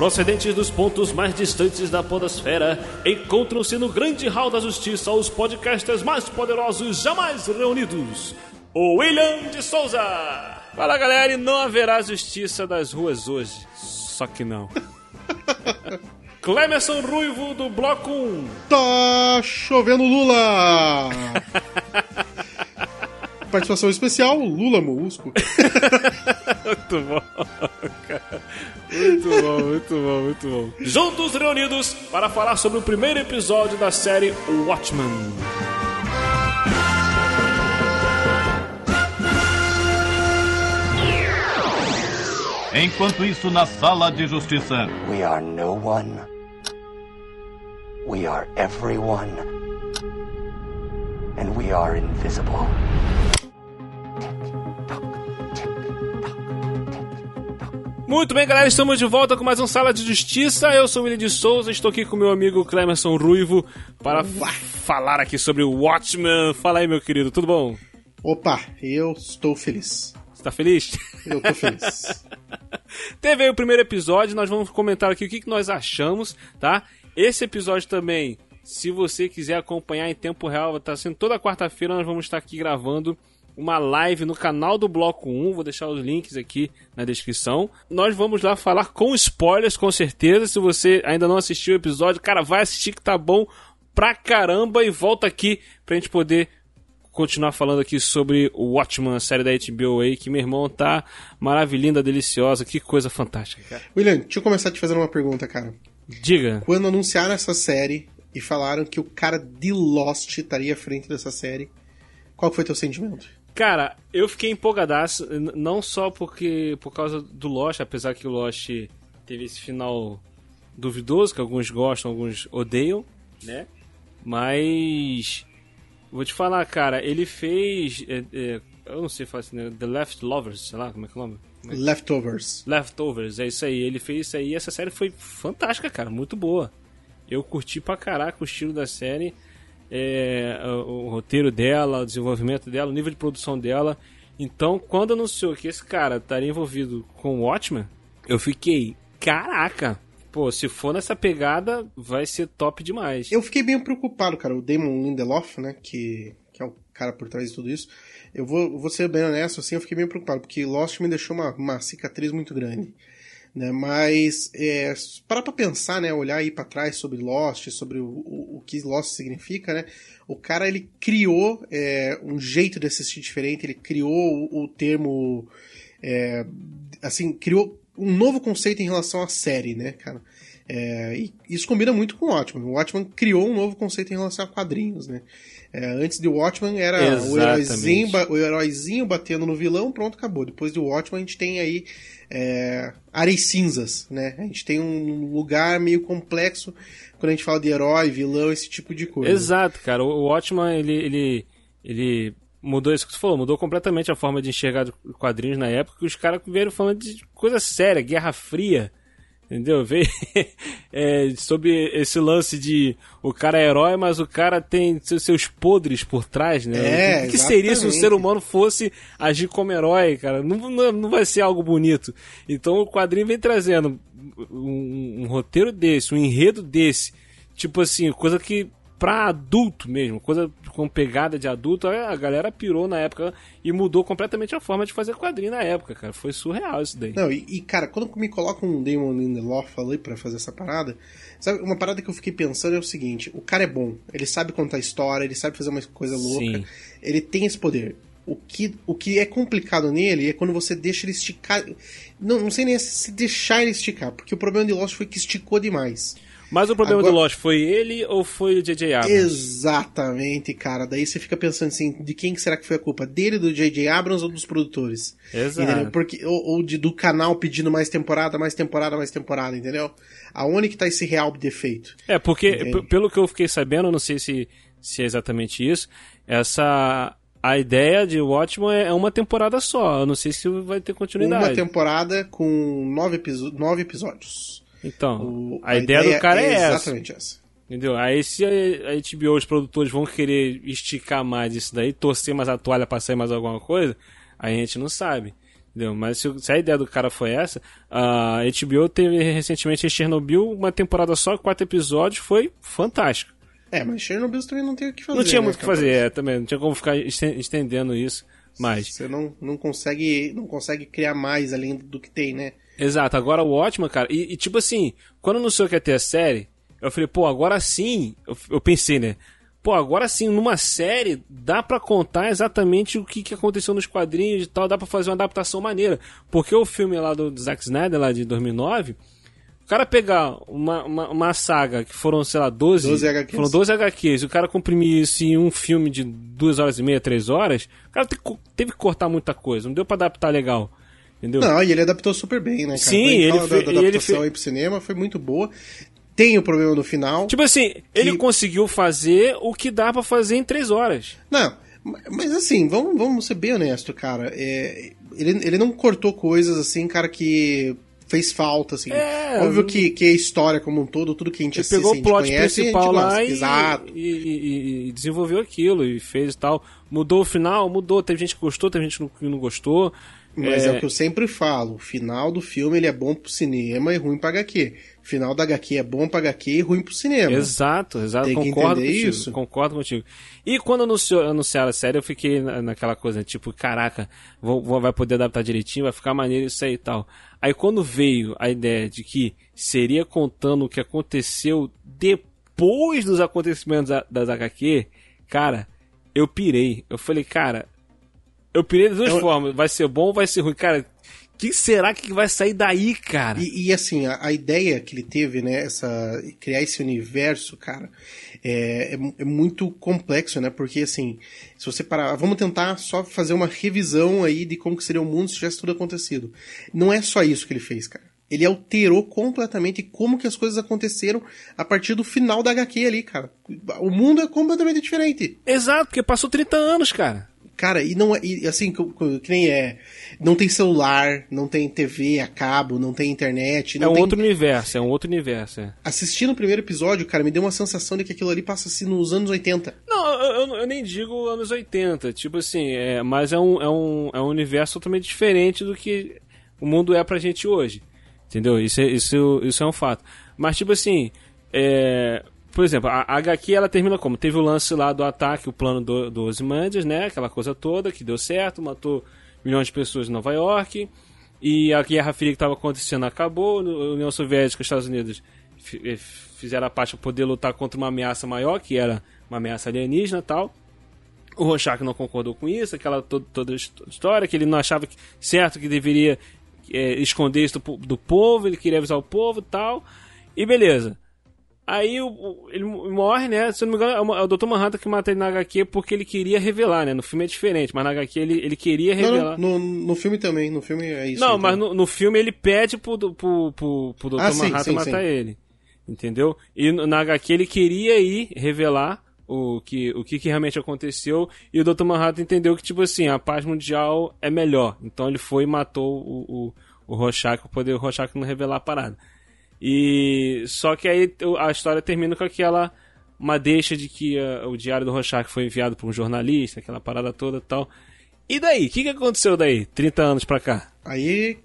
Procedentes dos pontos mais distantes da podosfera, encontram-se no grande hall da justiça os podcasters mais poderosos jamais reunidos. O William de Souza. Fala galera, e não haverá justiça das ruas hoje. Só que não. Clemerson Ruivo do Bloco 1. Tá chovendo Lula! Participação especial, Lula Molusco. muito bom, cara. Muito bom, muito bom, muito bom. Juntos reunidos para falar sobre o primeiro episódio da série Watchmen. Enquanto isso, na sala de justiça. We are no one. We are everyone. And we are invisible. Muito bem, galera, estamos de volta com mais um Sala de Justiça. Eu sou o William de Souza, estou aqui com meu amigo Clemerson Ruivo para falar aqui sobre o Watchmen. Fala aí, meu querido, tudo bom? Opa, eu estou feliz. Você tá feliz? Eu tô feliz. Teve aí o primeiro episódio, nós vamos comentar aqui o que, que nós achamos, tá? Esse episódio também, se você quiser acompanhar em tempo real, estar sendo toda quarta-feira, nós vamos estar aqui gravando uma live no canal do Bloco 1, vou deixar os links aqui na descrição. Nós vamos lá falar com spoilers, com certeza. Se você ainda não assistiu o episódio, cara, vai assistir que tá bom pra caramba e volta aqui pra gente poder continuar falando aqui sobre o Watchmen, a série da HBO aí, que meu irmão tá maravilhinda, deliciosa, que coisa fantástica, cara. William, deixa eu começar te fazendo uma pergunta, cara. Diga. Quando anunciaram essa série e falaram que o cara de Lost estaria à frente dessa série, qual foi teu sentimento? Cara, eu fiquei empolgadaço, não só porque por causa do Lost, apesar que o Lost teve esse final duvidoso, que alguns gostam, alguns odeiam, né? Mas vou te falar, cara, ele fez, é, é, eu não sei falar assim, né? The Left Lovers, sei lá, como é que é o nome? Leftovers. Leftovers, é isso aí. Ele fez isso aí e essa série foi fantástica, cara, muito boa. Eu curti pra caraca o estilo da série é, o, o, roteiro dela, o desenvolvimento dela, o nível de produção dela. Então, quando anunciou que esse cara estaria envolvido com o Watchmen, eu fiquei, caraca, pô, se for nessa pegada, vai ser top demais. Eu fiquei bem preocupado, cara. O Damon Lindelof, né, que, é cara por trás de tudo isso. Eu vou, vou ser bem honesto, assim, eu fiquei bem preocupado, porque Lost me deixou uma, uma cicatriz muito grande. Né? Mas é, para pra pensar, né? Olhar aí para trás sobre Lost, sobre o, o, o, que Lost significa, né? O cara ele criou é, um jeito de assistir diferente, ele criou o, o termo, é, assim, criou um novo conceito em relação à série, né, cara? É, e isso combina muito com o Watchmen. O Watchmen criou um novo conceito em relação a quadrinhos, né? É, antes de Watchmen era o heróizinho, o heróizinho batendo no vilão, pronto, acabou. Depois de Watchmen a gente tem aí é, áreas cinzas, né? A gente tem um lugar meio complexo quando a gente fala de herói, vilão, esse tipo de coisa. Exato, cara. O Watchman, ele, ele, ele mudou isso que você falou, mudou completamente a forma de enxergar quadrinhos na época, que os caras vieram falando de coisa séria, Guerra Fria, Entendeu? Vê é, sobre esse lance de o cara é herói, mas o cara tem seus podres por trás, né? É, o que seria se o ser humano fosse agir como herói, cara? Não, não, não vai ser algo bonito. Então o quadrinho vem trazendo um, um roteiro desse, um enredo desse. Tipo assim, coisa que pra adulto mesmo, coisa com pegada de adulto, a galera pirou na época e mudou completamente a forma de fazer quadrinho na época, cara. Foi surreal isso daí. Não, e, e cara, quando me colocam um Damon Lindelof ali para fazer essa parada, sabe, uma parada que eu fiquei pensando é o seguinte, o cara é bom, ele sabe contar história, ele sabe fazer uma coisa louca, Sim. ele tem esse poder. O que, o que é complicado nele é quando você deixa ele esticar. Não, não sei nem se deixar ele esticar, porque o problema de Lost foi que esticou demais. Mas o problema Agora... do Lost foi ele ou foi o J.J. Abrams? Exatamente, cara. Daí você fica pensando assim, de quem será que foi a culpa? Dele, do J.J. Abrams ou dos produtores? Exato. Porque, ou, ou de, do canal pedindo mais temporada, mais temporada, mais temporada, entendeu? Aonde que tá esse real defeito? É, porque, pelo que eu fiquei sabendo, não sei se, se é exatamente isso, essa a ideia de Watchmen é uma temporada só. Eu não sei se vai ter continuidade. Uma temporada com nove, nove episódios. Então, o, a, a, ideia, ideia do cara é, é exatamente essa. essa. Entendeu? Aí se a HBO, os produtores vão querer esticar mais isso daí, torcer mais a toalha pra sair mais alguma coisa, a gente não sabe. Entendeu? Mas se, a ideia do cara foi essa, a HBO teve recentemente em Chernobyl uma temporada só, quatro episódios, foi fantástico. É, mas Chernobyl também não tem o que fazer. não tinha né, muito o que fazer, é, também, não tinha como ficar esten- estendendo isso mais. Você não, não, consegue, não consegue criar mais além do que tem, né? Exato, agora o ótimo, cara. E, e, tipo assim, quando anunciou que ia ter a série, eu falei, pô, agora sim. Eu, eu pensei, né? Pô, agora sim, numa série, dá pra contar exatamente o que, que aconteceu nos quadrinhos e tal, dá pra fazer uma adaptação maneira. Porque o filme lá do Zack Snyder, lá de 2009, o cara pegar uma, uma, uma saga que foram, sei lá, 12, 12 HQs. foram 12 HQs, e o cara comprimir isso em um filme de 2 horas e meia, 3 horas, o cara teve, que co- teve que cortar muita coisa, não deu pra adaptar legal. Entendeu? Não, e ele adaptou super bem, né, cara? Sim, ele fala fe- da, da ele adaptação fe- aí pro cinema foi muito boa. Tem o problema no final. Tipo assim, ele Que- conseguiu fazer o que dá pra fazer em três horas. Não, mas assim, vamos, vamos ser bem honesto, cara. É, ele, ele não cortou coisas assim, cara, que fez falta, assim. É, Óbvio que, que a história como um todo, tudo que a gente Ele assiste, pegou a o gente plot conhece, principal lá e, e, e- e desenvolveu aquilo e fez e tal. Mudou o final, mudou. Teve gente que gostou, teve gente que não gostou. Mas é... o que eu sempre falo, o final do filme ele é bom pro cinema e ruim pra HQ. O final da HQ é bom pra HQ e ruim pro cinema. Exato, exato. Tem concordo contigo. isso. Concordo contigo. E quando anunciou, anunciaram a série, eu fiquei na- naquela coisa, tipo, caraca, vou, vou- vai poder adaptar direitinho, vai ficar maneiro isso aí e tal. Aí quando veio a ideia de que seria contando o que aconteceu depois dos acontecimentos da- das HQ, cara, eu pirei. Eu falei, cara, eu pirei das duas Eu- formas, vai ser bom ou vai ser ruim. Cara, o que será que vai sair daí, cara? E, e, assim, a, a ideia que ele teve, né, essa, criar esse universo, cara, é, é, é muito complexo, né, porque assim, se você parar, vamos tentar só fazer uma revisão aí de como que seria o mundo se tivesse tudo acontecido. Não é só isso que ele fez, cara. Ele alterou completamente como que as coisas aconteceram a partir do final da HQ ali, cara. O mundo é completamente diferente. Exato, porque passou 30 anos, cara. Cara, e não é. E assim, que, que nem é. Não tem celular, não tem TV a cabo, não tem internet. É Não um tem... outro universo, é um outro universo, é. Assistindo o primeiro episódio, cara, me deu uma sensação de que aquilo ali passa assim nos anos 80. Não, eu, eu- eu nem digo anos 80, tipo assim, é, mas é um, é, um, é um universo totalmente diferente do que o mundo é pra gente hoje. Entendeu? Isso é, isso, isso é um fato. Mas, tipo assim, é, por exemplo, a, HQ ela termina como? Teve o lance lá do ataque, o plano do, do Ozymandias, né? Aquela coisa toda que deu certo, matou milhões de pessoas em Nova York. E a Guerra Fria que estava acontecendo acabou. A União Soviética e os Estados Unidos eh, fizeram a parte para poder lutar contra uma ameaça maior, que era uma ameaça alienígena tal. O Rorschach não concordou com isso, aquela to- toda a his- história, que ele não achava que, certo que deveria é, esconder isso do, do povo, ele queria avisar o povo tal. E beleza. Aí o- ele morre, né? Se eu não me engano, é o- é o Dr. Manhattan que mata ele na HQ porque ele queria revelar, né? No filme é diferente, mas na HQ ele, ele queria revelar. não, no, no filme também, no filme é isso. Não, então. mas no, no filme ele pede pro, pro, pro, pro Dr. Ah, sim, Manhattan sim, matar sim. ele. Entendeu? E na HQ ele queria ir revelar o que, o que, que realmente aconteceu. E o Dr. Manhattan entendeu que, tipo assim, a paz mundial é melhor. Então ele foi e matou o, o, o Rorschach pra poder o Rorschach não revelar a parada. E só que aí a história termina com aquela uma deixa de que ah, o diário do Rorschach foi enviado por um jornalista, aquela parada toda e tal. E daí? O que, que aconteceu daí? 30 anos pra cá? Aí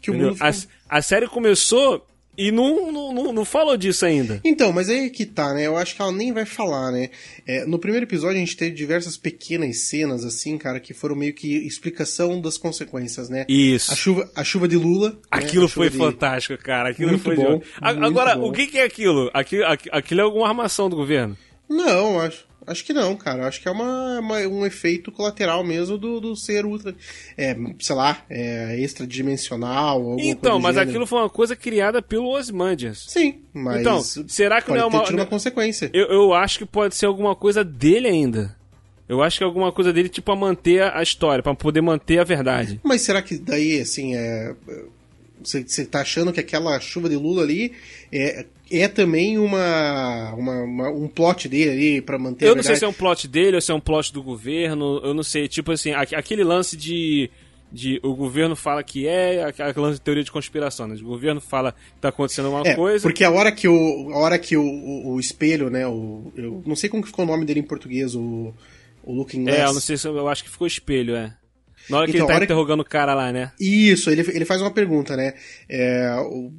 que o mundo. A, a série começou e não, não, não, falou disso ainda. Então, mas aí que tá, né? Eu acho que ela nem vai falar, né? É, no primeiro episódio a gente teve diversas pequenas cenas, assim, cara, que foram meio que explicação das consequências, né? Isso. A chuva, a chuva de Lula. né? Aquilo A foi de- fantástico, cara. Aquilo Muito foi bom, de- Agora, bom. o que, que é aquilo? Aquilo, aqu- aquilo é alguma armação do governo? Não, acho. Acho que não, cara. Acho que é uma, uma- um efeito colateral mesmo do, do ser ultra. É, sei lá, é, extradimensional. Então, mas gênero. aquilo foi uma coisa criada pelo Osmandias. Sim, mas. Então, será que não é ter uma- tido uma consequência. Eu, eu acho que pode ser alguma coisa dele ainda. Eu acho que é alguma coisa dele, tipo, a manter a história, pra poder manter a verdade. Mas será que daí, assim, é. Você, você tá achando que aquela chuva de Lula ali é, é também uma, uma- uma- um plot dele ali pra manter a Eu não sei se é um plot dele ou se é um plot do governo, eu não sei. Tipo assim, aqu- aquele lance de, de o governo fala que é aquela teoria de conspiração, né? O governo fala que tá acontecendo uma É, coisa. porque a hora que o, a hora que o, o, o espelho, né, o, eu não sei como que ficou o nome dele em português, o, o Looking Glass. É, eu não sei se eu acho que ficou espelho, é. Na hora que Então, ele tá que- interrogando o cara lá, né? Isso, ele, ele faz uma pergunta, né? É,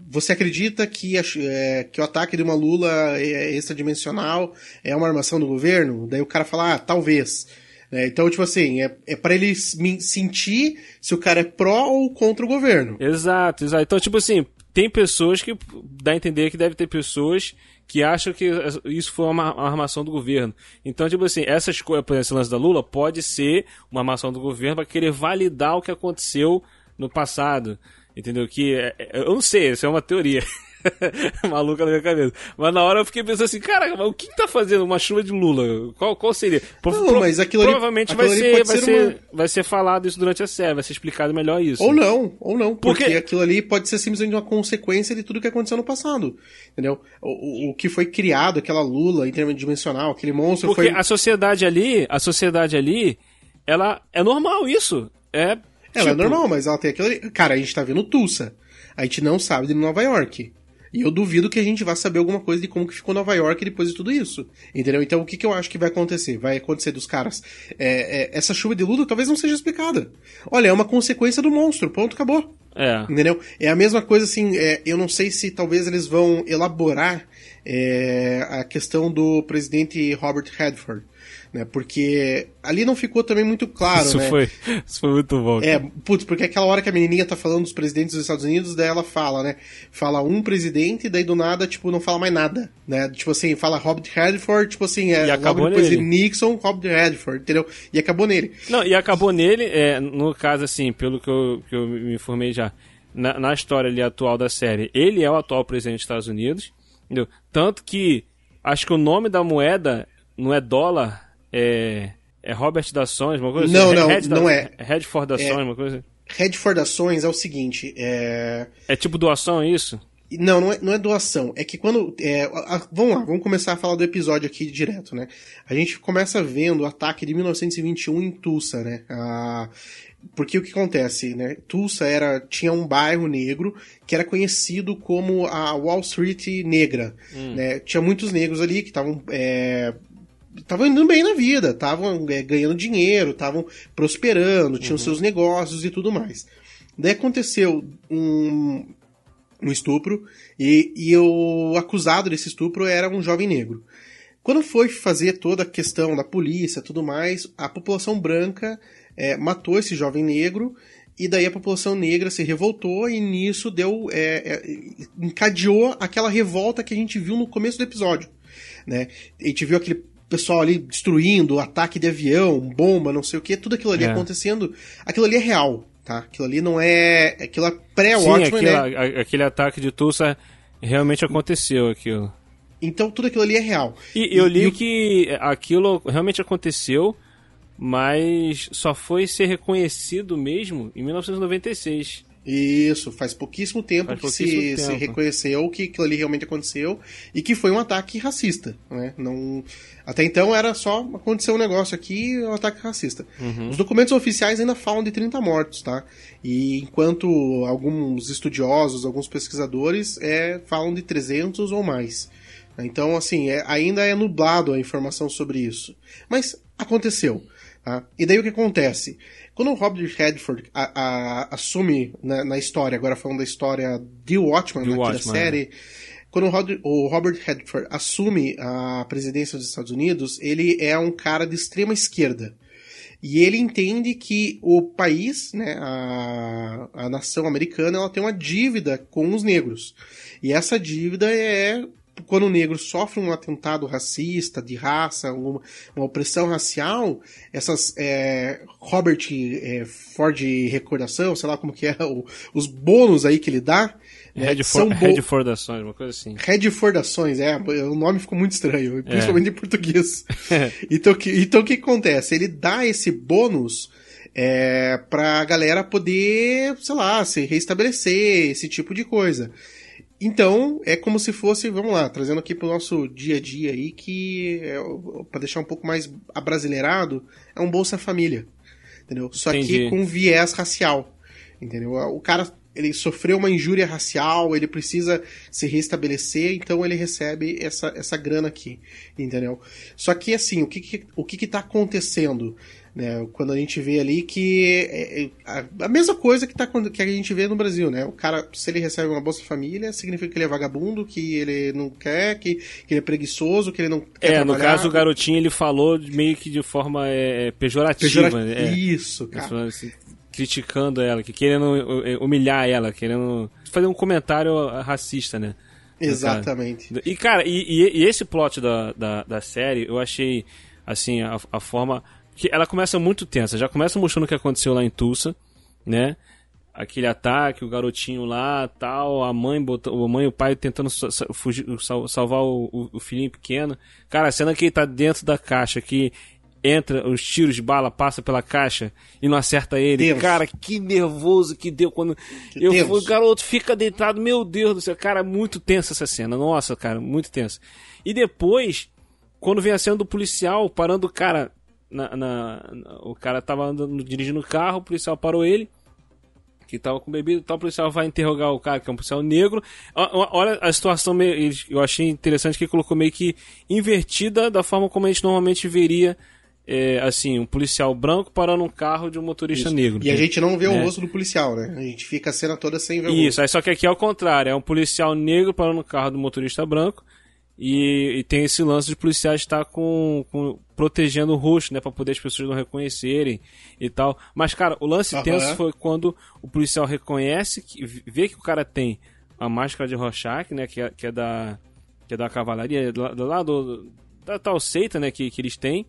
você acredita que, a- é, que o ataque de uma Lula é extradimensional é uma armação do governo? Daí o cara fala, ah, talvez. É, então, tipo assim, é, é para ele sentir se o cara é pró ou contra o governo. Exato, exato. Então, tipo assim, tem pessoas que dá a entender que deve ter pessoas que acham que isso foi uma, armação do governo. Então, tipo assim, essas coisas, por exemplo, esse lance da Lula pode ser uma armação do governo para querer validar o que aconteceu no passado. Entendeu? Que é- é- eu não sei, isso é uma teoria. Maluca na minha cabeça. Mas na hora eu fiquei pensando assim, cara, o que, que tá fazendo uma chuva de Lula? Qual, qual seria? Pro- Não, pro- mas aquilo ali- provavelmente aquilo vai, ali ser, vai, ser ser, uma- vai ser falado isso durante a série, vai ser explicado melhor isso. Ou não, ou não, porque, Porque- aquilo ali pode ser simplesmente uma consequência de tudo que aconteceu no passado. Entendeu? O, o, o que foi criado, aquela Lula interdimensional, aquele monstro Porque foi. a sociedade ali, a sociedade ali, ela é normal isso. É. Ela é tipo, normal, mas ela tem aquilo ali. Cara, a gente tá vendo Tulsa. A gente não sabe de Nova York. E eu duvido que a gente vá saber alguma coisa de como que ficou Nova York depois de tudo isso. Entendeu? Então o que, que eu acho que vai acontecer? Vai acontecer dos caras. é, é, essa chuva de Lula talvez não seja explicada. Olha, é uma consequência do monstro. Ponto, acabou. É. Entendeu? É a mesma coisa assim, é, eu não sei se talvez eles vão elaborar é, a questão do presidente Robert Redford, né? Porque ali não ficou também muito claro, isso, né? foi, isso foi muito bom. É, putz, porque aquela hora que a menininha tá falando dos presidentes dos Estados Unidos, daí ela fala, né? Fala um presidente, daí do nada, tipo, não fala mais nada, né? Tipo assim, fala Robert Redford, tipo assim, é, E acabou depois nele. de Nixon, Robert Redford, entendeu? E acabou nele. Não, e acabou nele, é, no caso, assim, pelo que eu, que eu me informei já, na, na história ali atual da série, ele é o atual presidente dos Estados Unidos, entendeu? Tanto que acho que o nome da moeda não é dólar, é, é Robert Dações, uma coisa Não, assim? não, Red não é. Redford Dações, uma coisa assim. Redford Ações é o seguinte, é... É tipo doação, é isso? Não, não é, não é doação. É que quando. é, a- a- vamos lá, vamos começar a falar do episódio aqui direto, né? A gente começa vendo o ataque de 1921 em Tulsa, né? Ah, porque o que acontece, né? Tulsa era, tinha um bairro negro que era conhecido como a Wall Street Negra. Né? Tinha muitos negros ali que estavam. é, estavam indo bem na vida, estavam é, ganhando dinheiro, estavam prosperando, tinham seus negócios e tudo mais. Daí aconteceu um, um estupro e, e o acusado desse estupro era um jovem negro. Quando foi fazer toda a questão da polícia tudo mais, a população branca é, matou esse jovem negro e daí a população negra se revoltou e nisso deu é, é, encadeou aquela revolta que a gente viu no começo do episódio, né? A gente viu aquele pessoal ali destruindo, ataque de avião, bomba, não sei o que, tudo aquilo ali É. acontecendo, aquilo ali é real, tá? Aquilo ali não é, aquilo é pré-Watchmen, aquele, né? a- aquele ataque de Tulsa realmente aconteceu aquilo. Então tudo aquilo ali é real. E eu li e que aquilo realmente aconteceu, mas só foi ser reconhecido mesmo em 1996. Isso, faz pouquíssimo tempo Faz que se, pouquíssimo se tempo. reconheceu que aquilo ali realmente aconteceu e que foi um ataque racista, né? Não, até então era só aconteceu um negócio aqui, um ataque racista. Uhum. Os documentos oficiais ainda falam de 30 mortos, tá? E enquanto alguns estudiosos, alguns pesquisadores é, falam de 300 ou mais. Então, assim, é- ainda é nublado a informação sobre isso. Mas aconteceu. Tá? E daí o que acontece? Quando o Robert Redford a- a- assume na, na história, agora falando da história de Watchmen, The aqui da Watchmen, série, quando o Robert Redford assume a presidência dos Estados Unidos, ele é um cara de extrema esquerda. E ele entende que o país, né, a, a nação americana, ela tem uma dívida com os negros. E essa dívida é quando o negro sofre um atentado racista, de raça, uma, uma opressão racial, essas é, Robert é, Ford recordação, sei lá como que é, o- os bônus aí que ele dá, né, Redford, bo- Redfordações, uma coisa assim. Redfordações, é, o nome ficou muito estranho, principalmente em português. então, que, então o que acontece? Ele dá esse bônus é, pra galera poder, sei lá, se reestabelecer, esse tipo de coisa. Então, é como se fosse, vamos lá, trazendo aqui pro nosso dia a dia aí, que, é, para deixar um pouco mais abrasileirado, é um Bolsa Família. entendeu? Só Entendi. que com viés racial, entendeu? O cara ele sofreu uma injúria racial, ele precisa se restabelecer, então ele recebe essa, essa grana aqui, entendeu? Só que assim, o que que, o que, que tá acontecendo? Né, quando a gente vê ali que é, é, a, mesma coisa que, tá, que a gente vê no Brasil, né? O cara, se ele recebe uma Bolsa Família, significa que ele é vagabundo, que ele não quer, que, que ele é preguiçoso, que ele não quer É, no caso o garotinho ele falou meio que de forma é, pejorativa, Pejora- né? É. Isso, cara. Assim, criticando ela, que querendo eh, humilhar ela, querendo fazer um comentário racista, né? Exatamente. E, cara, e, e- e esse plot da, da, da série, eu achei, assim, a, a forma. Que Ela começa muito tensa. Já começa mostrando o que aconteceu lá em Tulsa, né? Aquele ataque, o garotinho lá, tal, a mãe, bota, a mãe e o pai tentando fugir, sal- salvar o, o- filhinho pequeno. Cara, a cena que ele tá dentro da caixa, que entra, os tiros de bala passa pela caixa e não acerta ele. Tenso. Cara, que nervoso que deu quando. eu tenso. fui, o garoto fica deitado, meu Deus do céu, cara, muito tensa essa cena, nossa, cara, muito tensa. E depois, quando vem a cena do policial parando o cara, na, na- na- o cara tava andando, dirigindo o carro, o policial parou ele, que tava com bebida e tal, o policial vai interrogar o cara, que é um policial negro. Olha a situação, meio, eu achei interessante que ele colocou meio que invertida da forma como a gente normalmente veria, é, assim, um policial branco parando um carro de um motorista negro. E a gente não vê o É. rosto do policial, né? A gente fica a cena toda sem ver o Isso, aí só que aqui é o contrário, é um policial negro parando o carro do motorista branco e, e tem esse lance de policiais estar com, com- protegendo o rosto, né, para poder as pessoas não reconhecerem e tal. Mas cara, o lance Aham. tenso foi quando o policial reconhece que vê que o cara tem a máscara de Rorschach, né, que é, que é da que é da cavalaria do, do lado da tal seita, né, que, que eles têm.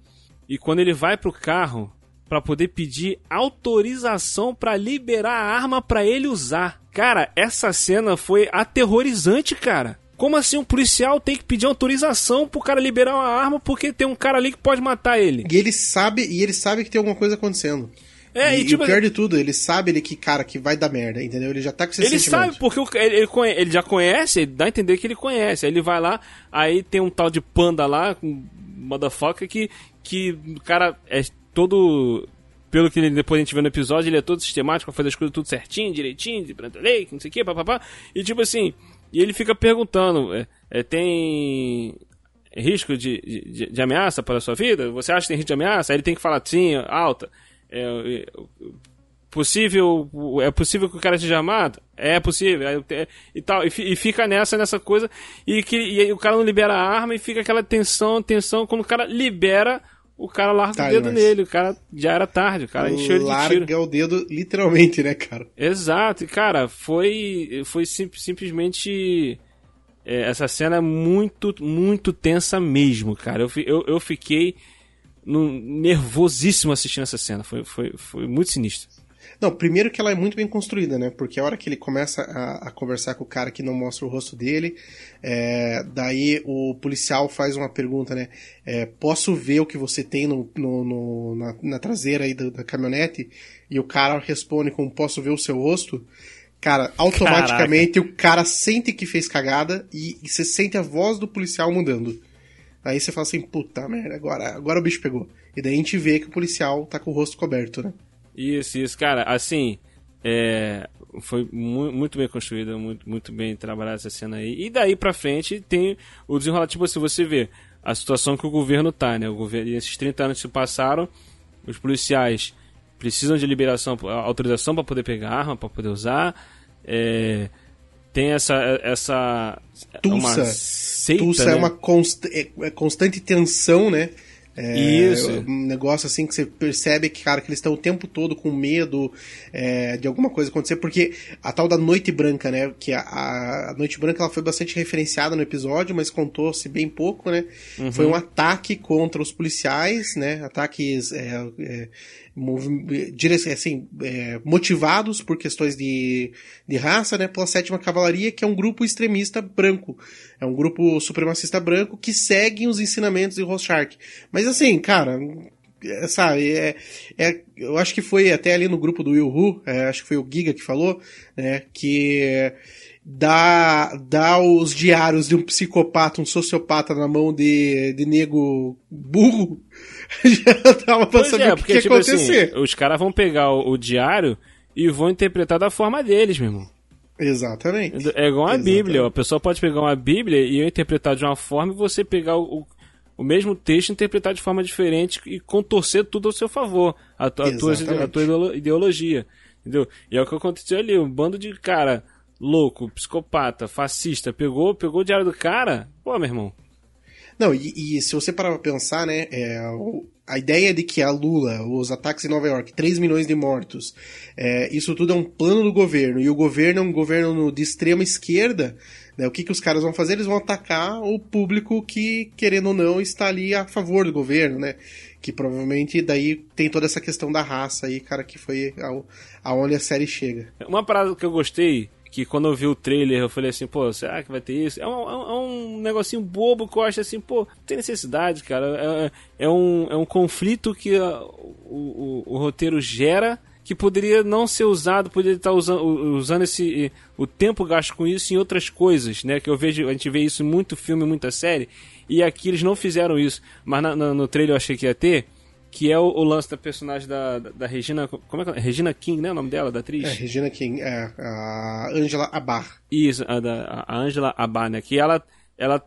E quando ele vai pro carro pra poder pedir autorização pra liberar a arma pra ele usar. Cara, essa cena foi aterrorizante, cara. Como assim um policial tem que pedir autorização pro cara liberar uma arma porque tem um cara ali que pode matar ele? E ele sabe, e ele sabe que tem alguma coisa acontecendo. É, e, e, tipo, o pior de tudo, ele sabe ele que, cara, que vai dar merda, entendeu? Ele já tá com esse Ele sentimento. sabe, porque o- ele, ele, ele já conhece, ele dá a entender que ele conhece. Aí ele vai lá, aí tem um tal de panda lá, um motherfucker, que, que o cara é todo. Pelo que ele- depois a gente vê no episódio, ele é todo sistemático, faz as coisas tudo certinho, direitinho, de lei, que não sei o que, papapá. E tipo assim, e ele fica perguntando: é, é, tem risco de, de, de ameaça para a sua vida? Você acha que tem risco de ameaça? Aí ele tem que falar sim, alta. É, é, possível é possível que o cara seja armado é possível Aí, é, e tal e, e fica nessa nessa coisa e que e o cara não libera a arma e fica aquela tensão tensão quando o cara libera o cara larga Tarde o dedo demais. nele o cara já era tarde o cara encheu ele de tiro Larga o dedo, literalmente, né, cara? Exato, e cara, foi, foi sim- simplesmente. é, essa cena é muito, muito tensa mesmo, cara. Eu, eu, eu fiquei no- nervosíssimo assistindo essa cena. Foi, foi, foi muito sinistro. Não, primeiro que ela é muito bem construída, né? Porque a hora que ele começa a, a conversar com o cara que não mostra o rosto dele, é, daí o policial faz uma pergunta, né? É, posso ver o que você tem no, no- no- na, na traseira aí da, da caminhonete? E o cara responde com posso ver o seu rosto? Cara, automaticamente o cara sente que fez cagada e, e você sente a voz do policial mudando. Aí você fala assim, puta merda, agora, agora o bicho pegou. E daí a gente vê que o policial tá com o rosto coberto, né? Isso, isso, cara, assim. é, foi mu muito bem construída, muito, muito bem trabalhada essa cena aí. E daí pra frente tem o desenrolar, tipo assim, você vê a situação que o governo tá, né? O governo, esses 30 anos que se passaram, os policiais precisam de liberação, autorização para poder pegar arma, para poder usar. é, tem essa essa Tulsa. uma seita, Tulsa né? é uma const é- é constante tensão, né? É, Isso. Um negócio assim que você percebe que, cara, que eles estão o tempo todo com medo é, de alguma coisa acontecer, porque a tal da Noite Branca, né? Que a, a Noite Branca ela foi bastante referenciada no episódio, mas contou-se bem pouco, né? Foi um ataque contra os policiais, né? Ataques é, é, assim, é, motivados por questões de, de raça, né? Pela Sétima Cavalaria, que é um grupo extremista branco. É um grupo supremacista branco que segue os ensinamentos de Rorschach. Mas assim, cara, é, sabe, é, é, eu acho que foi até ali no grupo do Will Who, é, acho que foi o Giga que falou, né, que dá, dá os diários de um psicopata, um sociopata na mão de, de nego burro, já tava pra Pois saber é, o que, porque, ia tipo acontecer. assim, os caras vão pegar o, o diário e vão interpretar da forma deles, meu irmão. Exatamente. É igual a Exatamente. Bíblia. A pessoa pode pegar uma Bíblia e eu interpretar de uma forma e você pegar o, o, mesmo texto e interpretar de forma diferente e contorcer tudo ao seu favor. A, tua- a, tua, a tua ideolo- ideologia. Entendeu? E é o que aconteceu ali. Um bando de cara louco, psicopata, fascista, pegou, pegou o diário do cara. Pô, meu irmão. Não, e, e se você parar pra pensar, né, é, a ideia de que a Lula, os ataques em Nova York, 3 milhões de mortos, é, isso tudo é um plano do governo, e o governo é um governo no- de extrema esquerda, né, o que, que os caras vão fazer? Eles vão atacar o público que, querendo ou não, está ali a favor do governo, né, que provavelmente daí tem toda essa questão da raça aí, cara, que foi ao- aonde a série chega. Uma parada que eu gostei, que quando eu vi o trailer eu falei assim, pô, será que vai ter isso? É um, é um- é negocinho bobo que eu acho assim, pô, não tem necessidade, cara. É, é um, é um conflito que ah, o, o, o roteiro gera que poderia não ser usado, poderia estar usando, usando esse, o tempo gasto com isso em outras coisas, né? Que eu vejo, a gente vê isso em muito filme, muita série, e aqui eles não fizeram isso. Mas na- no trailer eu achei que ia ter, que é o, o lance da personagem da, da, da Regina. Como é que é? Regina King, né? O nome dela, da atriz? É, Regina King, é, a Angela Abar. Isso, a, da, a Angela Abba, né? Que ela, ela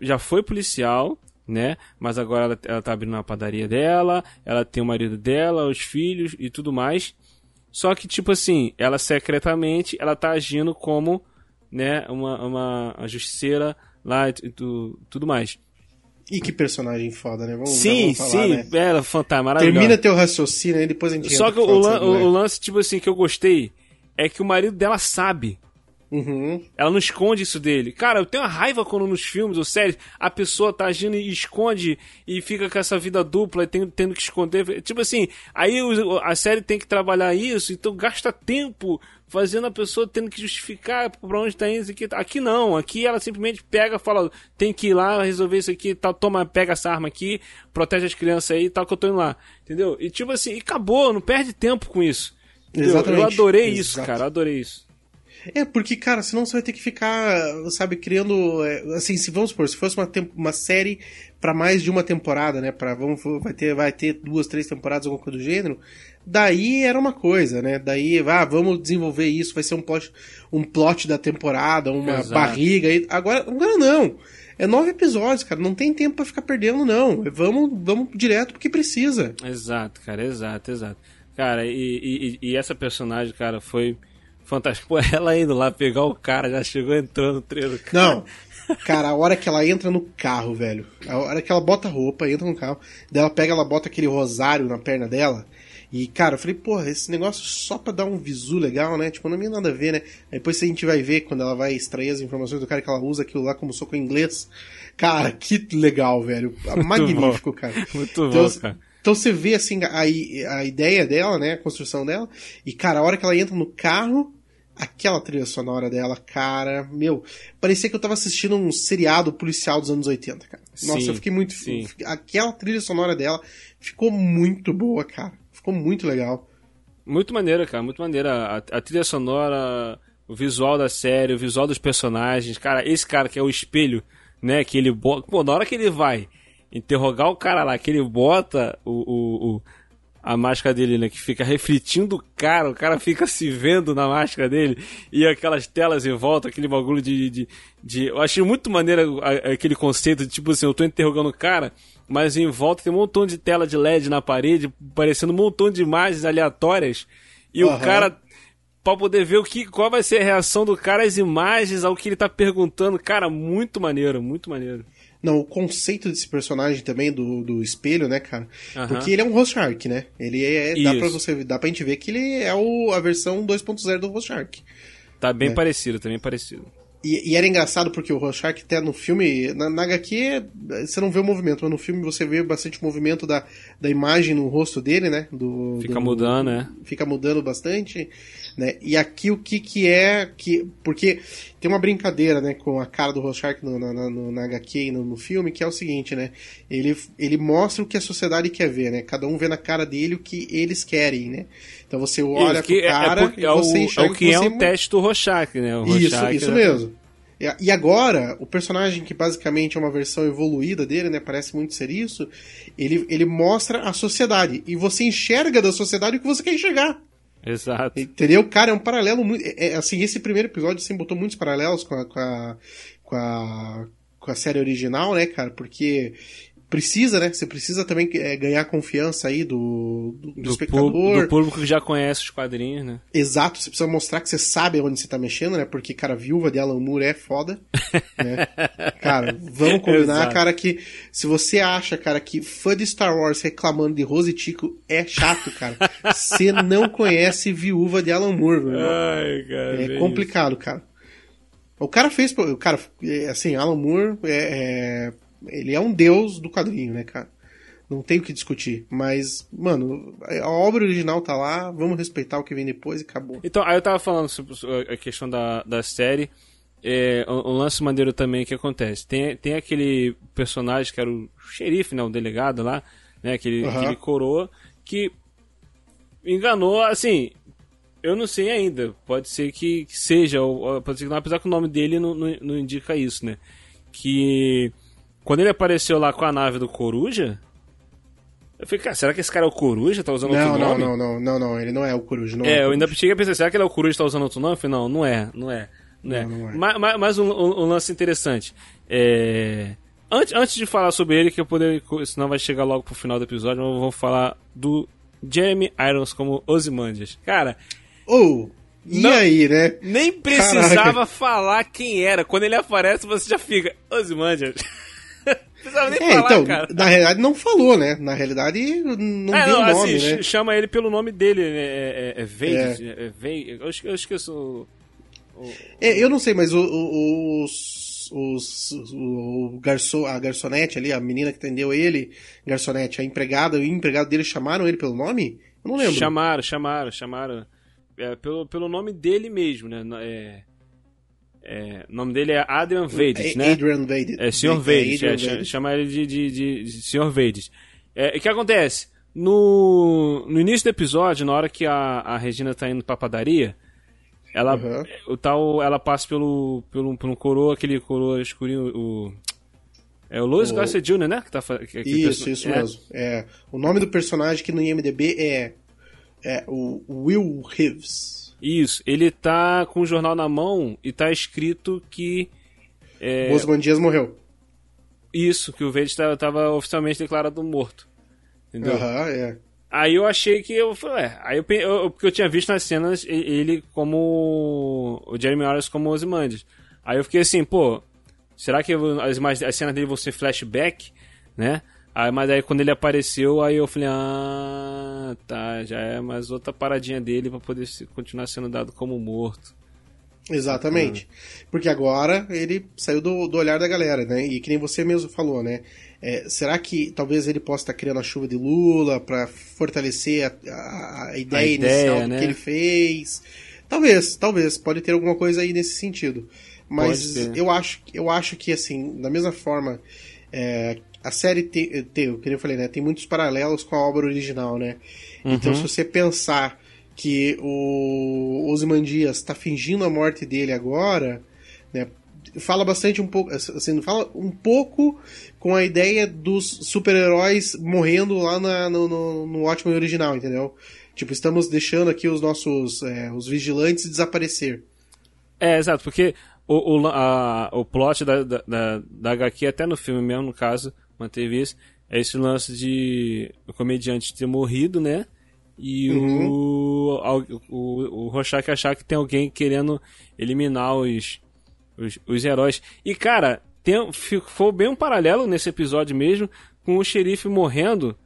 já foi policial, né? Mas agora ela, ela tá abrindo uma padaria dela, ela tem o marido dela, os filhos e tudo mais. Só que, tipo assim, ela secretamente, ela tá agindo como, né, uma, uma, uma justiceira lá e tu- tu- tudo mais. E que personagem foda, né? Vamos, sim, vamos falar, sim, né? ela é fantástica, maravilhosa. Termina teu raciocínio aí, depois a gente Só que o, lan- o lance, tipo assim, que eu gostei é que o marido dela sabe. Uhum. Ela não esconde isso dele. Cara, eu tenho uma raiva quando nos filmes ou séries a pessoa tá agindo e esconde e fica com essa vida dupla e tem- tendo que esconder. Tipo assim, aí a série tem que trabalhar isso, então gasta tempo fazendo a pessoa tendo que justificar pra onde tá indo. isso Aqui, aqui não, aqui ela simplesmente pega fala: tem que ir lá resolver isso aqui, tal, toma, pega essa arma aqui, protege as crianças aí, tal, que eu tô indo lá. Entendeu? E tipo assim, e acabou, não perde tempo com isso. Entendeu? Exatamente. Eu adorei isso, Exato. cara, eu adorei isso. É, porque, cara, senão você vai ter que ficar, sabe, criando. é, Assim, se vamos supor, se fosse uma, uma série pra mais de uma temporada, né? Pra, vamos, vai, ter, vai ter duas, três temporadas, alguma coisa do gênero. Daí era uma coisa, né? Daí, ah, vamos desenvolver isso, vai ser um plot, um plot da temporada, uma Exato. barriga. Agora, agora não. É nove episódios, cara. Não tem tempo pra ficar perdendo, não. Vamos, vamos direto porque precisa. Exato, cara, exato, exato. Cara, e, e, e essa personagem, cara, foi fantástico. Pô, ela indo lá pegar o cara, já chegou entrando no treino. Não. Cara, a hora que ela entra no carro, velho. A hora que ela bota a roupa, entra no carro, daí ela pega, ela bota aquele rosário na perna dela. E, cara, eu falei, porra, esse negócio só pra dar um visu legal, né? Tipo, não tem nada a ver, né? Aí depois a gente vai ver quando ela vai extrair as informações do cara que ela usa aquilo lá como soco em inglês. Cara, que legal, velho. Magnífico, cara. Muito Então, bom, cara. Então você vê assim a, a ideia dela, né, a construção dela, e cara, a hora que ela entra no carro, aquela trilha sonora dela, cara, meu, parecia que eu tava assistindo um seriado policial dos anos 80, cara. Nossa, Sim, eu fiquei muito sim. aquela trilha sonora dela ficou muito boa, cara. Ficou muito legal. Muito maneira, cara, muito maneira. A, a trilha sonora, o visual da série, o visual dos personagens. Cara, esse cara que é o espelho, né? Que ele bota. Pô, na hora que ele vai interrogar o cara lá, que ele bota o. o, o- a máscara dele, né? Que fica refletindo o cara, o cara fica se vendo na máscara dele, e aquelas telas em volta, aquele bagulho de. de, de- eu achei muito maneiro aquele conceito de tipo assim, eu tô interrogando o cara, mas em volta tem um montão de tela de LED na parede, parecendo um montão de imagens aleatórias, e o Aham. cara pra poder ver o que, qual vai ser a reação do cara às imagens, ao que ele tá perguntando. Cara, muito maneiro, muito maneiro. Não, o conceito desse personagem também, do, do espelho, né, cara? Porque ele é um Rorschach, né? Ele é. Dá pra, você, dá pra gente ver que ele é o, a versão 2.0 do Rorschach. Tá bem É. parecido, também parecido. E, e era engraçado porque o Rorschach até no filme, na, na HQ você não vê o movimento, mas no filme você vê bastante movimento da, da imagem no rosto dele, né? Do, Fica do- mudando, né? Fica mudando bastante. Né? E aqui o que que é que porque tem uma brincadeira, né, com a cara do Rorschach no, na, no, na HQ e no, no, filme, que é o seguinte, né? Ele, ele mostra o que a sociedade quer ver, né? Cada um vê na cara dele o que eles querem, né? Então você olha pro é, cara é, é, e você enxerga é o que, é um teste do Rorschach, né? O isso, isso mesmo. E agora, o personagem que basicamente é uma versão evoluída dele, né? Parece muito ser isso. Ele, ele mostra a sociedade. E você enxerga da sociedade o que você quer enxergar. Exato. Entendeu? Cara, é um paralelo muito. É, é, assim, esse primeiro episódio assim, botou muitos paralelos com a, com a, com a, com a série original, né, cara? Porque precisa, né? Você precisa também é, ganhar confiança aí do, do, do, do espectador. do público que já conhece os quadrinhos, né? Exato, você precisa mostrar que você sabe onde você tá mexendo, né? Porque, cara, viúva de Alan Moore é foda. né? Cara, vamos combinar, cara, que se você acha, cara, que fã de Star Wars reclamando de Rose Tico é chato, cara, você não conhece viúva de Alan Moore, velho. Ai, cara. É complicado, isso. cara. O cara fez. O cara, é, assim, Alan Moore é, é ele é um deus do quadrinho, né, cara? Não tem o que discutir. Mas, mano, a obra original tá lá, vamos respeitar o que vem depois e acabou. Então, aí eu tava falando sobre a questão da, da série. É, um, um lance maneiro também que acontece. Tem, tem aquele personagem que era o xerife, né? O delegado lá, né? Aquele, uhum. aquele coroa que enganou, assim. Eu não sei ainda. Pode ser que, que seja, ou, pode ser que não, apesar que o nome dele não, não, não indica isso, né? Que quando ele apareceu lá com a nave do Coruja, eu falei, cara, será que esse cara é o Coruja? Tá usando não, outro não, nome? Não, não, não, não, ele não é o Coruja. Não é, é eu Coruja. ainda cheguei a pensar, será que ele é o Coruja e tá usando outro nome? Eu falei, não, não é, não é. Não é. Não, não é. Mas, mas, mas um, um, lance interessante. É... Antes, antes de falar sobre ele, que eu poder. Senão vai chegar logo pro final do episódio, eu vou falar do Jeremy Irons como Ozymandias. Cara. Oh! E não, aí, né? Nem precisava Caraca. falar quem era. Quando ele aparece, você já fica. Ozymandias. precisava nem é, falar, então, cara. Na realidade não falou, né? Na realidade não é, deu não, nome, assim, né? Chama ele pelo nome dele, né? É, é, é Veide, é. é eu, eu esqueço o... o... É, eu não sei, mas o, o, os, os, o garçom, a garçonete ali, a menina que atendeu ele, garçonete, a empregada, o empregado dele chamaram ele pelo nome? Eu não lembro. Chamaram, chamaram, chamaram. É, pelo, pelo nome dele mesmo, né? É, é, o nome dele é Adrian Vades, né? Adrian Vades. É, Sr. Vades, é, chama, chama ele de, de, de, de Sr. Vades. É, o que acontece? No, no início do episódio, na hora que a, a Regina tá indo pra padaria, ela, uhum. o tal, ela passa pelo, pelo, por um coroa, aquele coroa escurinho, o... É o Louis o... Garcia Jr., né? Que tá, que, que isso, isso é. mesmo. É, o nome do personagem que no IMDB é, é o Will Reeves. Isso, ele tá com o jornal na mão e tá escrito que. É... Bosman Dias morreu. Isso, que o Verde estava oficialmente declarado morto. Entendeu? Aham, uhum, é. Aí eu achei que eu falei, é. Aí eu, eu, porque eu tinha visto nas cenas ele como. O Jeremy Irons como Ozymandias. Aí eu fiquei assim, pô, será que as, as cenas dele vão ser flashback, né? Aí, mas aí quando ele apareceu, aí eu falei, ah, tá, já é mais outra paradinha dele para poder continuar sendo dado como morto. Exatamente. Porque agora ele saiu do, do olhar da galera, né? E que nem você mesmo falou, né? É, será que talvez ele possa estar criando a chuva de Lula para fortalecer a, a, a, ideia, a, ideia inicial né? que ele fez? Talvez, talvez. Pode ter alguma coisa aí nesse sentido. Mas eu acho, eu acho que, assim, da mesma forma é, a série tem, tem, como eu falei, né, tem muitos paralelos com a obra original, né? Uhum. Então, se você pensar que o Ozymandias está fingindo a morte dele agora, né? Fala bastante um pouco, assim, fala um pouco com a ideia dos super-heróis morrendo lá na, no, no, no Watchmen original, entendeu? Tipo, estamos deixando aqui os nossos é, os vigilantes desaparecer. É, exato, porque o, o, a, o plot da, da, da, da HQ, até no filme mesmo, no caso, manteve isso. É esse lance de o comediante ter morrido, né? E uhum. o, o, o Rorschach achar que tem alguém querendo eliminar os, os, os heróis. E, cara, tem, ficou bem um paralelo nesse episódio mesmo, com o xerife morrendo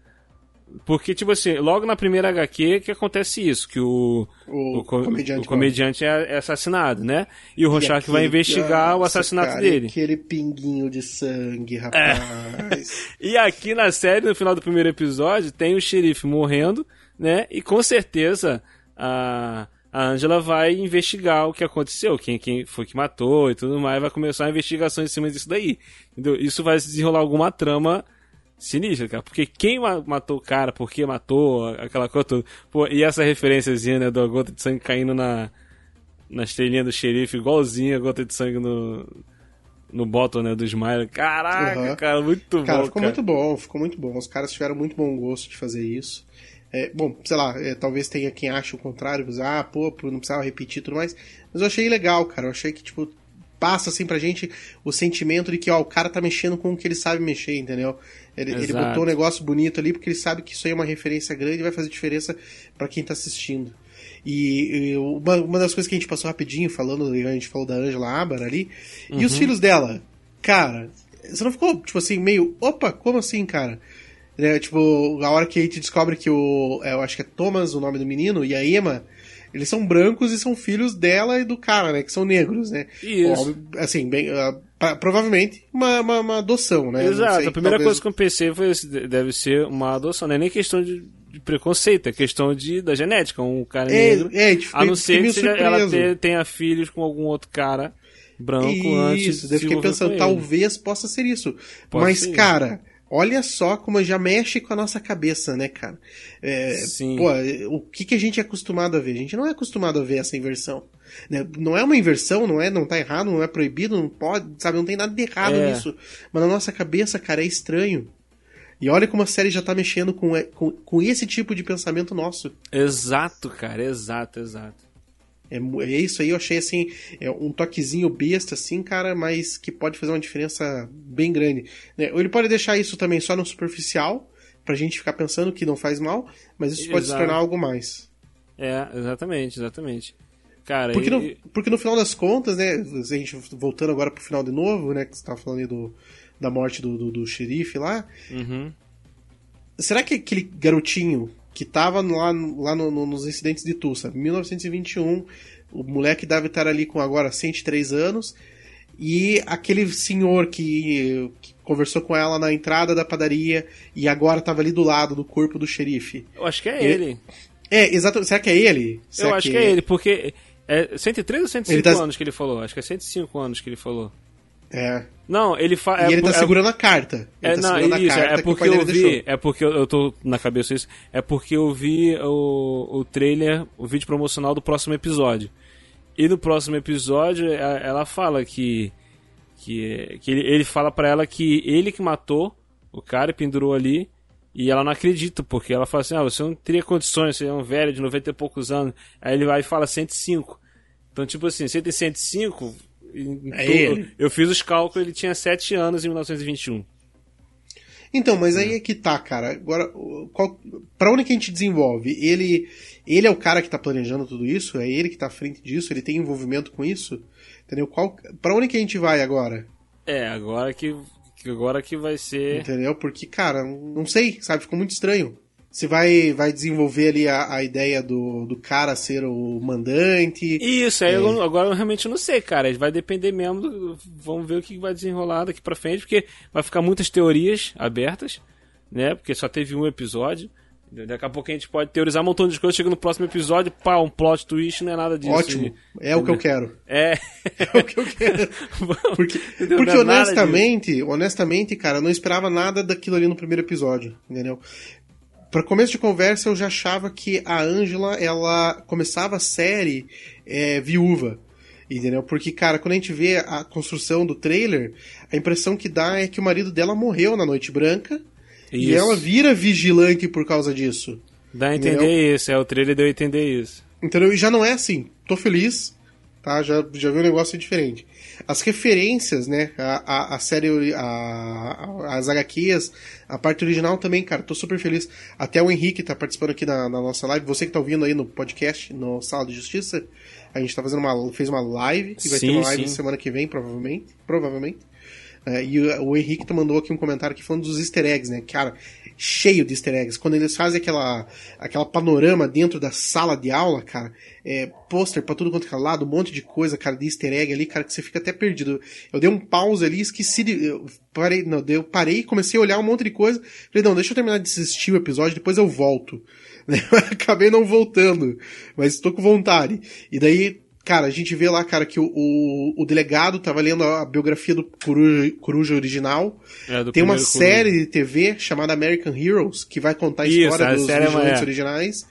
porque, tipo assim, logo na primeira HQ que acontece isso, que o, o, o, comediante, o comediante é, é, assassinado, né? E o Rorschach vai investigar o assassinato cara, dele. Aquele pinguinho de sangue, é. rapaz. É. e aqui na série, no final do primeiro episódio, tem o xerife morrendo, né? E com certeza a, a Angela vai investigar o que aconteceu, quem, quem foi que matou e tudo mais, vai começar a investigação em cima disso daí. Entendeu? Isso vai desenrolar alguma trama sinistra, cara. Porque quem matou o cara, por que matou, aquela coisa toda. Pô, e essa referênciazinha, né, da gota de sangue caindo na, na estrelinha do xerife, igualzinha a gota de sangue no, no bottom, né, do Smile. Caraca, uhum. cara, muito cara, bom. Ficou cara. muito bom, ficou muito bom. Os caras tiveram muito bom gosto de fazer isso. É, bom, sei lá, é, talvez tenha quem ache o contrário, ah, pô, não precisava repetir tudo mais. Mas eu achei legal, cara. Eu achei que, tipo, passa assim pra gente o sentimento de que, ó, o cara tá mexendo com o que ele sabe mexer, entendeu? Ele, ele botou um negócio bonito ali porque ele sabe que isso aí é uma referência grande e vai fazer diferença para quem tá assistindo. E, e uma, uma, das coisas que a gente passou rapidinho falando, a gente falou da Angela Abar ali, uhum. e os uhum. filhos dela? Cara, você não ficou, tipo assim, meio, opa, como assim, cara? Né, tipo, a hora que a gente descobre que o. É, eu acho que é Thomas o nome do menino, e a Emma, eles são brancos e são filhos dela e do cara, né? Que são negros, né? Isso. assim, bem. Uh, provavelmente uma, uma, uma, adoção, né? Exato. Sei, a primeira talvez... coisa que eu pensei foi deve ser uma adoção, não é nem questão de, de preconceito, é questão de, da genética. Um cara é, negro. É, tipo, a não ser que seja, ela tenha filhos com algum outro cara branco isso, antes. Isso, eu fiquei pensando, talvez possa ser isso. Pode Mas, ser. cara Olha só como já mexe com a nossa cabeça, né, cara? É, Sim. Pô, o que, que a gente é acostumado a ver? A gente não é acostumado a ver essa inversão. Né? Não é uma inversão, não é, não tá errado, não é proibido, não pode, sabe? Não tem nada de errado é. nisso. Mas na nossa cabeça, cara, é estranho. E olha como a série já tá mexendo com, com, com esse tipo de pensamento nosso. Exato, cara, exato, exato. É, é isso aí, eu achei assim, é um toquezinho besta, assim, cara, mas que pode fazer uma diferença bem grande. Né? Ou ele pode deixar isso também só no superficial, pra gente ficar pensando que não faz mal, mas isso Exato. pode se tornar algo mais. É, exatamente, exatamente. Cara, porque, e... no, porque no final das contas, né, a gente voltando agora pro final de novo, né, que você tava falando aí do, da morte do, do, do xerife lá. Uhum. Será que aquele garotinho que tava lá, lá no, no, nos incidentes de Tulsa, 1921. O moleque deve estar ali com agora 103 anos. E aquele senhor que, que, conversou com ela na entrada da padaria e agora estava ali do lado do corpo do xerife. Eu acho que é ele. ele. É, exato. Será que é ele? Será Eu acho que, que é ele, porque é 103 ou 105 tá... anos que ele falou? Acho que é 105 anos que ele falou. É. Não, ele fala. É, e ele tá é, segurando a carta. Ele é, tá não, isso, é porque eu vi. Deixou. É porque eu, eu tô na cabeça isso. É porque eu vi o, o trailer, o vídeo promocional do próximo episódio. E no próximo episódio ela fala que. Que, que ele, ele fala para ela que ele que matou o cara e pendurou ali. E ela não acredita, porque ela fala assim: ah, você não teria condições, você é um velho de 90 e poucos anos. Aí ele vai e fala 105. Então, tipo assim, você tem 105, é ele. Eu fiz os cálculos, ele tinha 7 anos em 1921. Então, mas aí é que tá, cara. Agora, qual, pra onde que a gente desenvolve? Ele, ele é o cara que tá planejando tudo isso? É ele que tá à frente disso? Ele tem envolvimento com isso? Entendeu? Qual, pra onde que a gente vai agora? É, agora que, agora que vai ser... Entendeu? Porque, cara, não sei, sabe? Ficou muito estranho. Você vai, vai desenvolver ali a, a ideia do, do cara ser o mandante. Isso, aí é. eu, agora eu realmente não sei, cara. Vai depender mesmo. Do, vamos ver o que vai desenrolar daqui pra frente, porque vai ficar muitas teorias abertas, né? Porque só teve um episódio. Daqui a pouco a gente pode teorizar um montão de coisas, chega no próximo episódio, pá, um plot twist, não é nada disso. Ótimo, é o que eu quero. É. é o que eu quero. Porque, porque é honestamente, honestamente, cara, eu não esperava nada daquilo ali no primeiro episódio, entendeu? Para começo de conversa eu já achava que a Angela ela começava a série é, viúva entendeu? Porque cara quando a gente vê a construção do trailer a impressão que dá é que o marido dela morreu na noite branca isso. e ela vira vigilante por causa disso dá a entender entendeu? isso é o trailer deu a entender isso. Entendeu? E já não é assim tô feliz tá? Já já vi um negócio diferente as referências, né? A, a, a série, a, as HQs, a parte original também, cara, tô super feliz. Até o Henrique tá participando aqui na, na nossa live. Você que tá ouvindo aí no podcast, no Sala de Justiça, a gente tá fazendo uma, fez uma live, que vai sim, ter uma live sim. semana que vem, provavelmente. Provavelmente. É, e o, o Henrique mandou aqui um comentário aqui falando dos easter eggs, né? Cara, cheio de easter eggs. Quando eles fazem aquela, aquela panorama dentro da sala de aula, cara, é, pôster pra tudo quanto é lado, um monte de coisa, cara, de easter egg ali, cara, que você fica até perdido. Eu dei um pause ali, esqueci de. Eu parei, não, eu parei, comecei a olhar um monte de coisa. Falei, não, deixa eu terminar de assistir o episódio, depois eu volto. Acabei não voltando, mas estou com vontade. E daí Cara, a gente vê lá, cara, que o, o, o delegado tava lendo a biografia do Coruja, Coruja original. É, do Tem uma série de TV chamada American Heroes, que vai contar a Isso, história a dos é vigilantes uma- é. originais.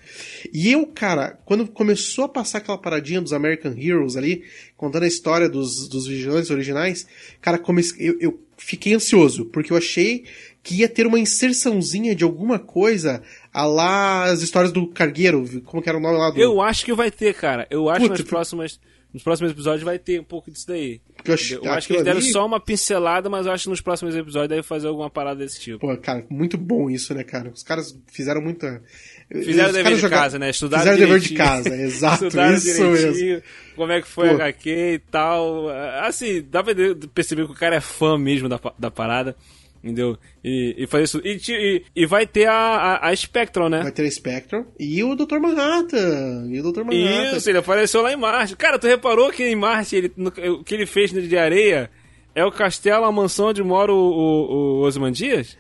E eu, cara, quando começou a passar aquela paradinha dos American Heroes ali, contando a história dos, dos vigilantes originais, cara, eu, eu fiquei ansioso, porque eu achei que ia ter uma inserçãozinha de alguma coisa a lá as histórias do Cargueiro, como que era o nome lá do... Eu acho que vai ter, cara. Eu acho que nas próximas, nos próximos episódios vai ter um pouco disso daí. Porque eu acho- Eu acho que eles deram ali- só uma pincelada, mas eu acho que nos próximos episódios deve fazer alguma parada desse tipo. Pô, cara, muito bom isso, né, cara? Os caras fizeram muita. Fizeram Os dever de jogaram- casa, né? Estudaram Fizeram dever de casa, exato, Estudaram isso mesmo. Como é que foi Pô. a HQ e tal. Assim, dá pra perceber que o cara é fã mesmo da, da parada. Entendeu? E, e fazer isso. E, e, e vai ter a, a, a Spectrum, né? Vai ter a Spectrum e o Dr. Manhattan. E o Dr. Manhattan. Isso, ele apareceu lá em Marte. Cara, tu reparou que em Marte ele, no- o que ele fez de areia é o castelo, a mansão onde mora o, o, o Ozymandias?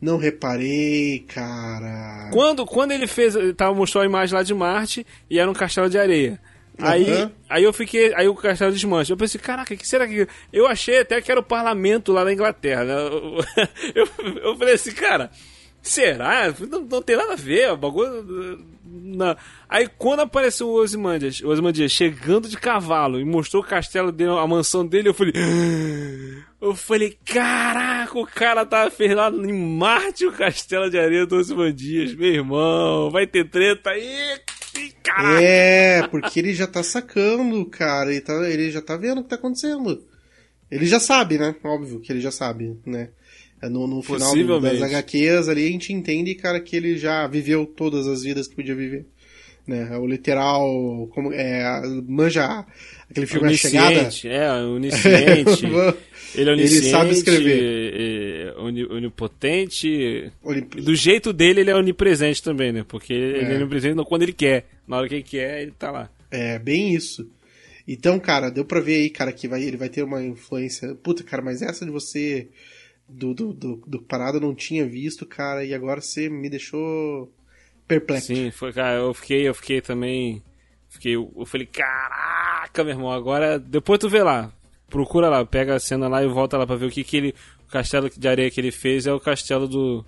Não reparei, cara. Quando, quando ele fez, ele tava, mostrou a imagem lá de Marte e era um castelo de areia. Aí, Aham. aí eu fiquei, aí o castelo desmancha. Eu pensei, caraca, o que será que. Eu achei até que era o parlamento lá na Inglaterra, né? Eu, eu falei assim, cara, será? Não, não tem nada a ver, o bagulho. Não. Aí quando apareceu o Ozymandias, o Ozymandias chegando de cavalo e mostrou o castelo dele, a mansão dele, eu falei. Eu falei, caraca, o cara tava fez lá em Marte o castelo de areia do Ozymandias, meu irmão, vai ter treta aí. Caraca. É, porque ele já tá sacando, cara. Ele, tá, ele já tá vendo o que tá acontecendo. Ele já sabe, né? Óbvio que ele já sabe, né? É No, no final do- das HQs ali a gente entende, cara, que ele já viveu todas as vidas que podia viver. Né? É O literal. Como, é, manja aquele filme A Chegada. Onisciente, é, onisciente. ele é Ele onisciente. sabe escrever. é, oni- onipotente. Olimp- Do jeito dele, ele é onipresente também, né? Porque ele É. é onipresente quando ele quer. Na hora que ele quer, ele tá lá. É, bem isso. Então, cara, deu pra ver aí, cara, que vai, ele vai ter uma influência. Puta, cara, mas essa de você. Do, do, do, do parada eu não tinha visto, cara, e agora você me deixou perplexo. Sim, foi, cara, eu fiquei, eu fiquei também. Fiquei, eu falei, caraca, meu irmão, agora. Depois tu vê lá. Procura lá, pega a cena lá e volta lá pra ver o que, que ele. O castelo de areia que ele fez é o castelo do.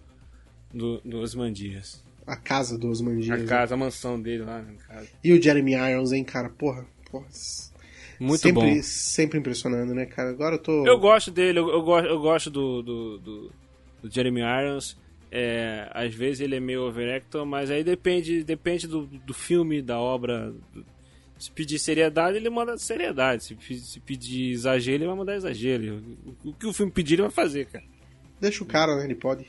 Do, do Osmandias. A casa dos Mandias. A casa, a mansão dele lá. E o Jeremy Irons, hein, cara, porra. porra Muito sempre, bom. Sempre impressionando, né, cara? Agora eu tô. Eu gosto dele, eu, eu gosto, eu gosto do, do, do, do Jeremy Irons. É, às vezes ele é meio overactor, mas aí depende, depende do, do filme, da obra. Se pedir seriedade, ele manda seriedade. Se, se pedir exagero, ele vai mandar exagero. O, o que o filme pedir, ele vai fazer, cara. Deixa o cara, né? Ele pode.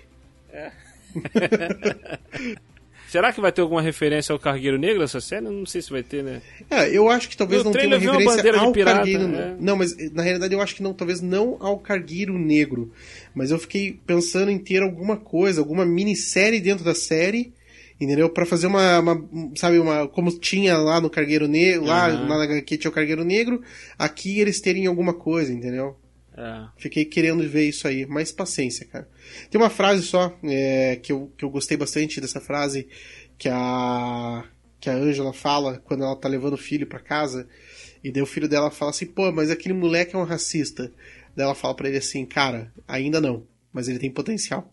Será que vai ter alguma referência ao Cargueiro Negro essa série? Não sei se vai ter, né? É, eu acho que talvez No não tenha uma uma referência de ao pirata, Cargueiro. né? Não, mas na realidade eu acho que não, talvez não ao Cargueiro Negro. Mas eu fiquei pensando em ter alguma coisa, alguma minissérie dentro da série, entendeu? Pra fazer uma, uma- sabe, uma. Como tinha lá no Cargueiro Negro, lá na HQ tinha o Cargueiro Negro, aqui eles terem alguma coisa, entendeu? É. Fiquei querendo ver isso aí, mas paciência, cara. Tem uma frase só é, que, eu, que eu gostei bastante dessa frase que a que a Angela fala quando ela tá levando o filho pra casa e daí o filho dela fala assim, pô, mas aquele moleque é um racista. Daí ela fala pra ele assim, cara, ainda não, mas ele tem potencial.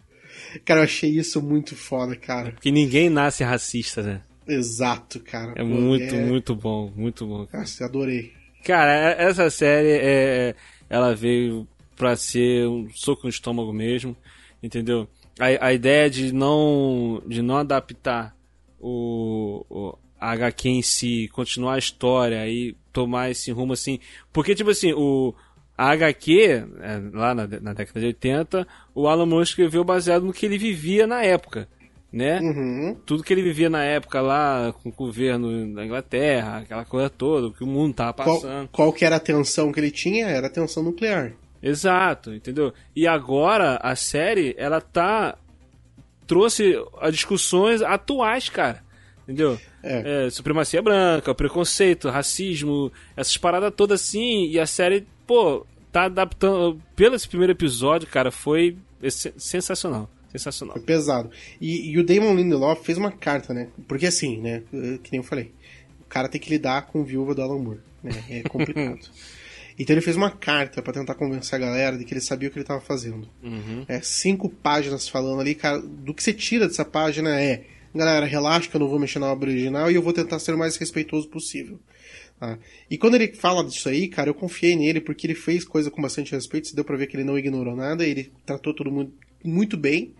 Cara, eu achei isso muito foda, cara. Porque ninguém nasce racista, né? Exato, cara. É Pô, muito, é- muito bom, muito bom. Nossa, adorei. Cara, é- essa série é, ela veio pra ser um soco no estômago mesmo, entendeu? A, a ideia de não de não adaptar o, o a HQ em si, continuar a história e tomar esse rumo assim, porque tipo assim, o a HQ, é, lá na, na década de 80, o Alan Moore escreveu baseado no que ele vivia na época, né? Uhum. tudo que ele vivia na época lá com o governo da Inglaterra, aquela coisa toda, o que o mundo tava Qual, passando. qual que era a tensão que ele tinha? Era a tensão nuclear. Exato, entendeu? E agora a série, ela tá. trouxe a discussões atuais, cara. Entendeu? É. É, supremacia branca, preconceito, racismo, essas paradas todas assim. E a série, pô, tá adaptando. Pelo esse primeiro episódio, cara, foi sensacional. Sensacional. Foi pesado. E, e o Damon Lindelof fez uma carta, né? Porque assim, né? eh, Que nem eu falei. O cara tem que lidar com viúva do Alan Moore. Né? É complicado. então ele fez uma carta pra tentar convencer a galera de que ele sabia o que ele tava fazendo. É, cinco páginas falando ali, cara. Do que você tira dessa página é. Galera, relaxa que eu não vou mexer na obra original e eu vou tentar ser o mais respeitoso possível. Tá? E quando ele fala disso aí, cara, eu confiei nele porque ele fez coisa com bastante respeito. Deu pra ver que ele não ignorou nada, ele tratou todo mundo muito bem.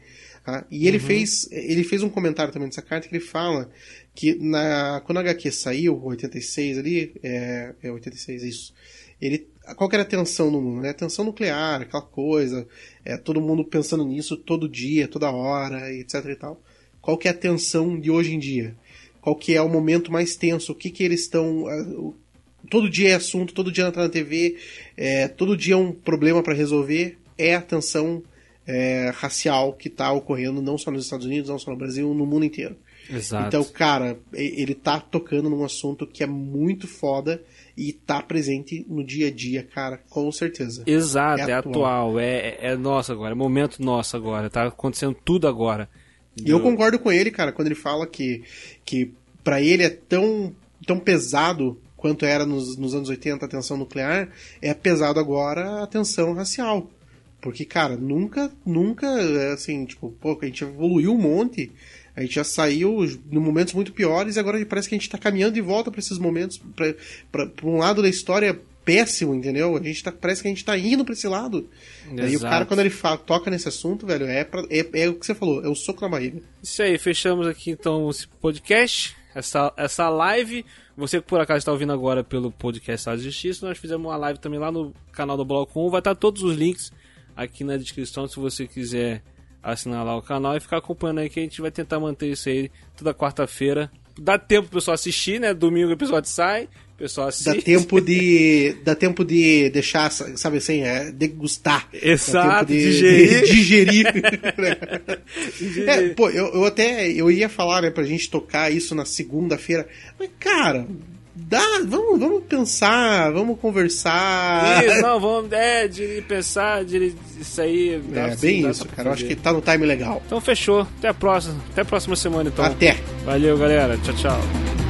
tá? E ele fez ele fez um comentário também nessa carta que ele fala que na, quando a HQ saiu, 86 ali, é, é 86 isso, ele, qual que era a tensão no mundo? Né? Tensão nuclear, aquela coisa, é, todo mundo pensando nisso todo dia, toda hora, etc e tal. Qual que é a tensão de hoje em dia? Qual que é o momento mais tenso? O que que eles estão... Todo dia é assunto, todo dia entra na TV, é, todo dia é um problema para resolver, é a tensão é, racial que está ocorrendo não só nos Estados Unidos, não só no Brasil, no mundo inteiro. Exato. Então, cara, ele tá tocando num assunto que é muito foda e tá presente no dia a dia, cara, com certeza. Exato, É é, atual, é, é, é nosso agora, é momento nosso agora, tá acontecendo tudo agora. E eu concordo com ele, cara, quando ele fala que, que para ele é tão, tão pesado quanto era nos, nos anos 80 a tensão nuclear, é pesado agora a tensão racial. Porque, cara, nunca, nunca, assim, tipo, pô, a gente evoluiu um monte, a gente já saiu em momentos muito piores e agora parece que a gente tá caminhando de volta pra esses momentos, pra um lado da história péssimo, entendeu? A gente tá, parece que a gente tá indo pra esse lado. Aí o Exato. cara, quando ele fa- toca nesse assunto, velho, é, pra, é, é o que você falou, é o soco na barriga. Isso aí, fechamos aqui então esse podcast, essa, essa live. Você que por acaso está ouvindo agora pelo podcast Sala de Justiça, nós fizemos uma live também lá no canal do Bloco 1. Vai estar todos os links aqui na descrição se você quiser assinar lá o canal e ficar acompanhando aí que a gente vai tentar manter isso aí toda quarta-feira. Dá tempo pro pessoal assistir, né? Domingo o episódio sai, o pessoal assiste. Dá tempo de. dá tempo de deixar, sabe assim, é, degustar. Exato, de, digerir. de digerir. É, pô, eu, eu até. Eu ia falar, né, pra gente tocar isso na segunda-feira. Mas, cara, dá. Vamos, vamos pensar, vamos conversar. Isso, não, vamos é, de pensar, de isso aí. dá- É, bem dá isso, cara. Eu acho que tá no time legal. Então fechou. Até a próxima. Até a próxima semana então. Até. Valeu, galera. Tchau, tchau.